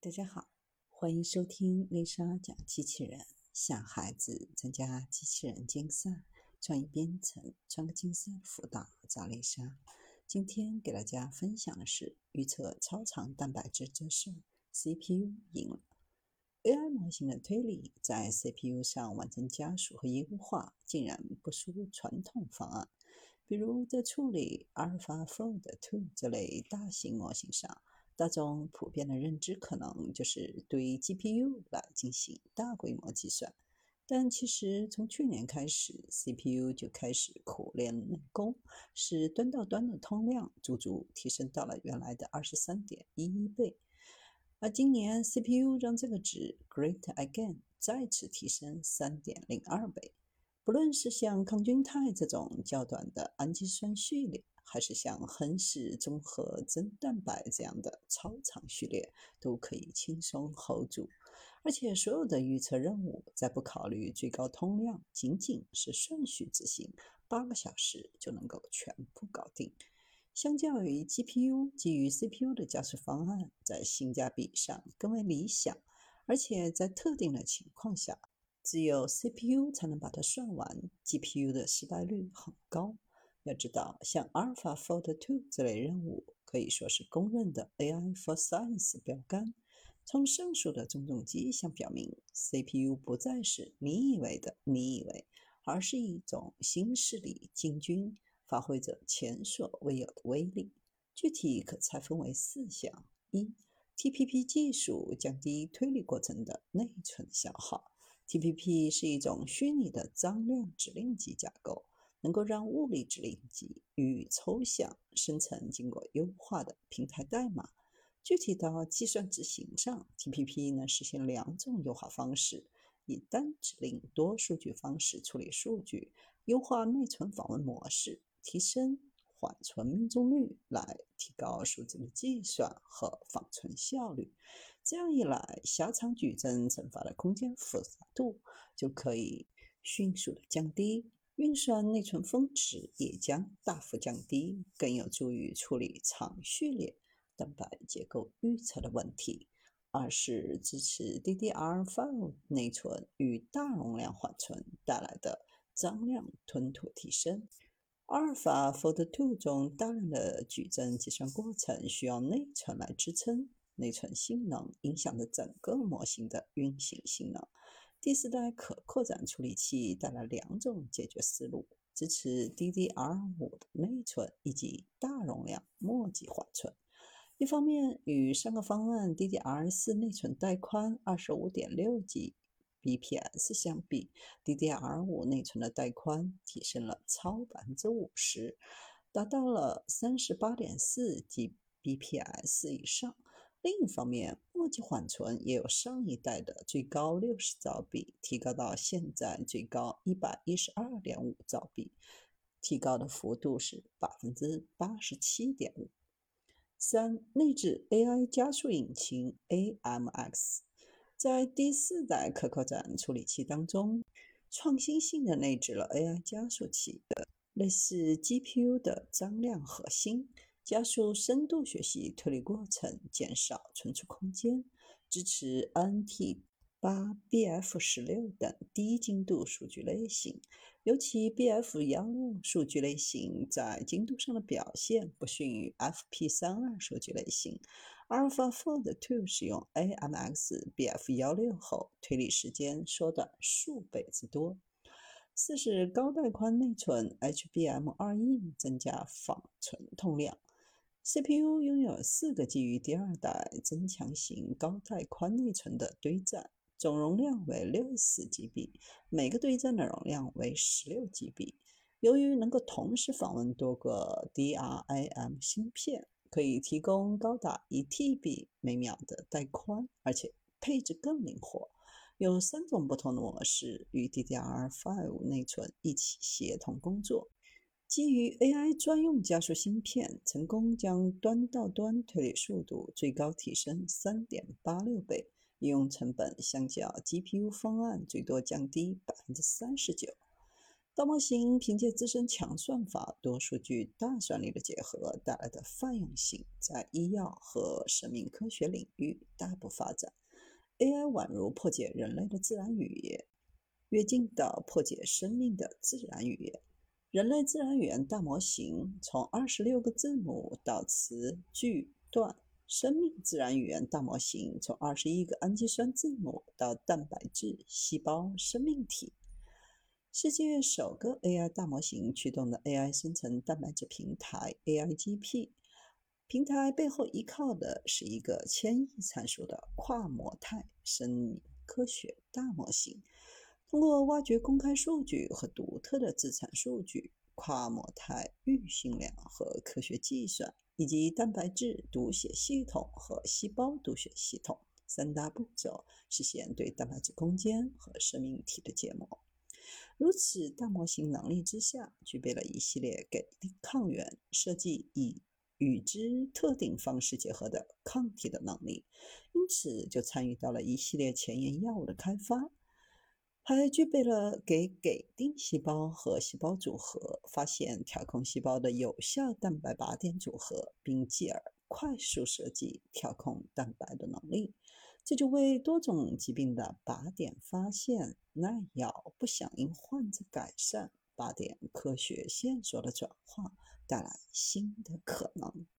大家好，欢迎收听丽莎讲机器人。想孩子参加机器人竞赛、创意编程、创客竞赛辅导，找丽莎。今天给大家分享的是预测超长蛋白质这事，CPU 赢了。AI 模型的推理在 CPU 上完成加速和优化，竟然不输传统方案。比如在处理 AlphaFold 2这类大型模型上。大众普遍的认知可能就是对 GPU 来进行大规模计算，但其实从去年开始，CPU 就开始苦练内功，使端到端的通量足足提升到了原来的二十三点一一倍。而今年 CPU 让这个值 great again 再次提升三点零二倍。不论是像抗菌肽这种较短的氨基酸序列，还是像亨氏综合增蛋白这样的超长序列，都可以轻松 hold 住。而且所有的预测任务，在不考虑最高通量，仅仅是顺序执行，八个小时就能够全部搞定。相较于 GPU 基于 CPU 的加速方案，在性价比上更为理想。而且在特定的情况下，只有 CPU 才能把它算完，GPU 的失败率很高。要知道，像 AlphaFold 2这类任务可以说是公认的 AI for Science 标杆。从上述的种种迹象表明，CPU 不再是你以为的你以为，而是一种新势力进军，发挥着前所未有的威力。具体可拆分为四项：一、TPP 技术降低推理过程的内存消耗。TPP 是一种虚拟的张量指令集架构。能够让物理指令集与抽象生成经过优化的平台代码。具体到计算执行上，TPP 能实现两种优化方式：以单指令多数据方式处理数据，优化内存访问模式，提升缓存命中率，来提高数字的计算和访存效率。这样一来，狭长矩阵乘法的空间复杂度就可以迅速的降低。运算内存峰值也将大幅降低，更有助于处理长序列蛋白结构预测的问题。二是支持 DDR5 内存与大容量缓存带来的张量吞吐提升。阿尔法 Fold 2中大量的矩阵计算过程需要内存来支撑，内存性能影响着整个模型的运行性能。第四代可扩展处理器带来两种解决思路：支持 DDR5 的内存以及大容量墨迹缓存。一方面，与上个方案 DDR4 内存带宽 25.6Gbps 相比，DDR5 内存的带宽提升了超百分之五十，达到了 38.4Gbps 以上。另一方面，墨迹缓存也有上一代的最高六十兆比提高到现在最高一百一十二点五兆比，提高的幅度是百分之八十七点五。三、内置 AI 加速引擎 AMX，在第四代可扩展处理器当中，创新性的内置了 AI 加速器的，类似 GPU 的张量核心。加速深度学习推理过程，减少存储空间，支持 NT 八、BF 十六等低精度数据类型。尤其 BF 幺六数据类型在精度上的表现不逊于 FP 三二数据类型。AlphaFold 2使用 AMX BF 幺六后，推理时间缩短数倍之多。四是高带宽内存 HBM 二 E 增加访存通量。CPU 拥有四个基于第二代增强型高带宽内存的堆栈，总容量为六十 GB，每个堆栈的容量为十六 GB。由于能够同时访问多个 DRAM 芯片，可以提供高达一 TB 每秒的带宽，而且配置更灵活，有三种不同的模式与 DDR5 内存一起协同工作。基于 AI 专用加速芯片，成功将端到端推理速度最高提升三点八六倍，应用成本相较 GPU 方案最多降低百分之三十九。大模型凭借自身强算法、多数据、大算力的结合带来的泛用性，在医药和生命科学领域大步发展。AI 宛如破解人类的自然语言，跃进到破解生命的自然语言。人类自然语言大模型从二十六个字母到词句段，生命自然语言大模型从二十一个氨基酸字母到蛋白质、细胞、生命体。世界首个 AI 大模型驱动的 AI 生成蛋白质平台 AIGP。平台背后依靠的是一个千亿参数的跨模态生命科学大模型。通过挖掘公开数据和独特的资产数据、跨模态预训练和科学计算，以及蛋白质读写系统和细胞读写系统三大步骤，实现对蛋白质空间和生命体的解模。如此大模型能力之下，具备了一系列给定抗原设计以。与之特定方式结合的抗体的能力，因此就参与到了一系列前沿药物的开发，还具备了给给定细胞和细胞组合发现调控细胞的有效蛋白靶点组合，并继而快速设计调控蛋白的能力。这就为多种疾病的靶点发现、耐药、不响应患者改善、靶点科学线索的转化。带来新的可能。